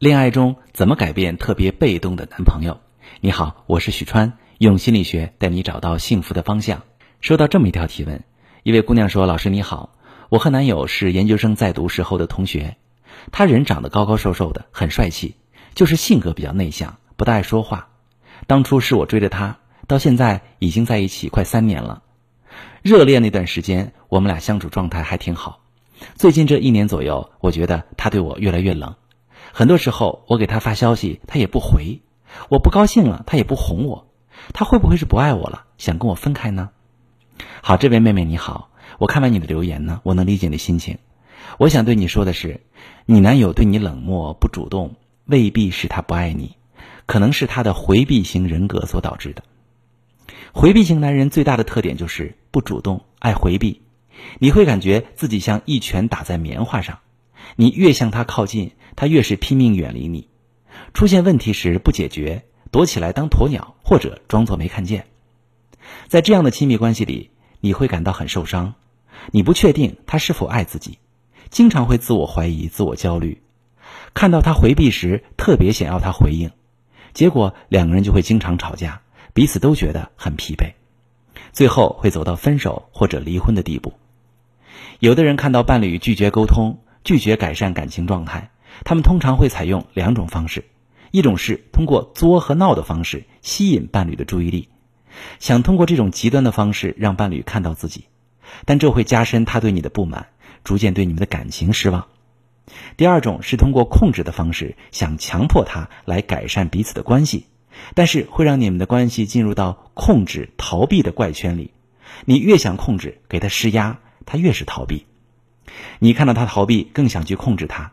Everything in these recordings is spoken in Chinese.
恋爱中怎么改变特别被动的男朋友？你好，我是许川，用心理学带你找到幸福的方向。收到这么一条提问，一位姑娘说：“老师你好，我和男友是研究生在读时候的同学，他人长得高高瘦瘦的，很帅气，就是性格比较内向，不大爱说话。当初是我追的他，到现在已经在一起快三年了。热恋那段时间，我们俩相处状态还挺好。最近这一年左右，我觉得他对我越来越冷。”很多时候，我给他发消息，他也不回；我不高兴了，他也不哄我。他会不会是不爱我了，想跟我分开呢？好，这位妹妹你好，我看完你的留言呢，我能理解你的心情。我想对你说的是，你男友对你冷漠不主动，未必是他不爱你，可能是他的回避型人格所导致的。回避型男人最大的特点就是不主动，爱回避。你会感觉自己像一拳打在棉花上。你越向他靠近，他越是拼命远离你。出现问题时不解决，躲起来当鸵鸟，或者装作没看见。在这样的亲密关系里，你会感到很受伤。你不确定他是否爱自己，经常会自我怀疑、自我焦虑。看到他回避时，特别想要他回应，结果两个人就会经常吵架，彼此都觉得很疲惫，最后会走到分手或者离婚的地步。有的人看到伴侣拒绝沟通。拒绝改善感情状态，他们通常会采用两种方式：一种是通过作和闹的方式吸引伴侣的注意力，想通过这种极端的方式让伴侣看到自己，但这会加深他对你的不满，逐渐对你们的感情失望。第二种是通过控制的方式，想强迫他来改善彼此的关系，但是会让你们的关系进入到控制逃避的怪圈里。你越想控制，给他施压，他越是逃避。你看到他逃避，更想去控制他，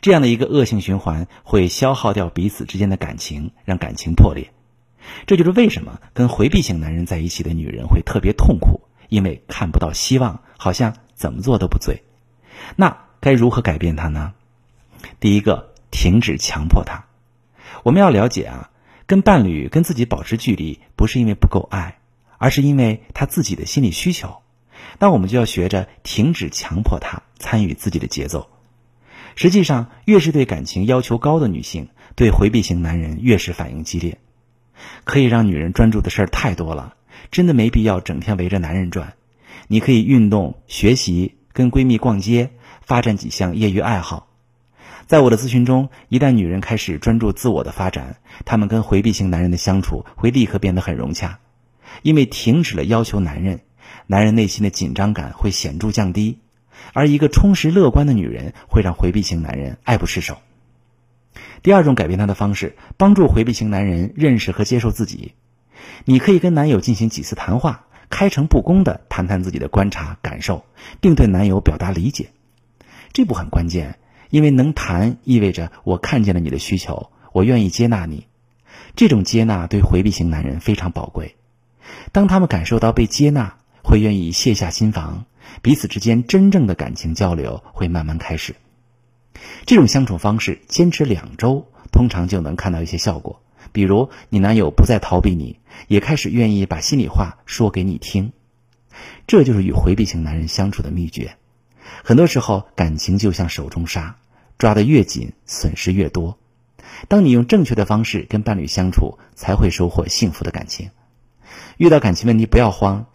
这样的一个恶性循环会消耗掉彼此之间的感情，让感情破裂。这就是为什么跟回避型男人在一起的女人会特别痛苦，因为看不到希望，好像怎么做都不对。那该如何改变他呢？第一个，停止强迫他。我们要了解啊，跟伴侣跟自己保持距离，不是因为不够爱，而是因为他自己的心理需求。那我们就要学着停止强迫他参与自己的节奏。实际上，越是对感情要求高的女性，对回避型男人越是反应激烈。可以让女人专注的事儿太多了，真的没必要整天围着男人转。你可以运动、学习、跟闺蜜逛街，发展几项业余爱好。在我的咨询中，一旦女人开始专注自我的发展，她们跟回避型男人的相处会立刻变得很融洽，因为停止了要求男人。男人内心的紧张感会显著降低，而一个充实乐观的女人会让回避型男人爱不释手。第二种改变他的方式，帮助回避型男人认识和接受自己。你可以跟男友进行几次谈话，开诚布公地谈谈自己的观察感受，并对男友表达理解。这步很关键，因为能谈意味着我看见了你的需求，我愿意接纳你。这种接纳对回避型男人非常宝贵。当他们感受到被接纳，会愿意卸下心防，彼此之间真正的感情交流会慢慢开始。这种相处方式坚持两周，通常就能看到一些效果。比如，你男友不再逃避你，也开始愿意把心里话说给你听。这就是与回避型男人相处的秘诀。很多时候，感情就像手中沙，抓得越紧，损失越多。当你用正确的方式跟伴侣相处，才会收获幸福的感情。遇到感情问题，不要慌。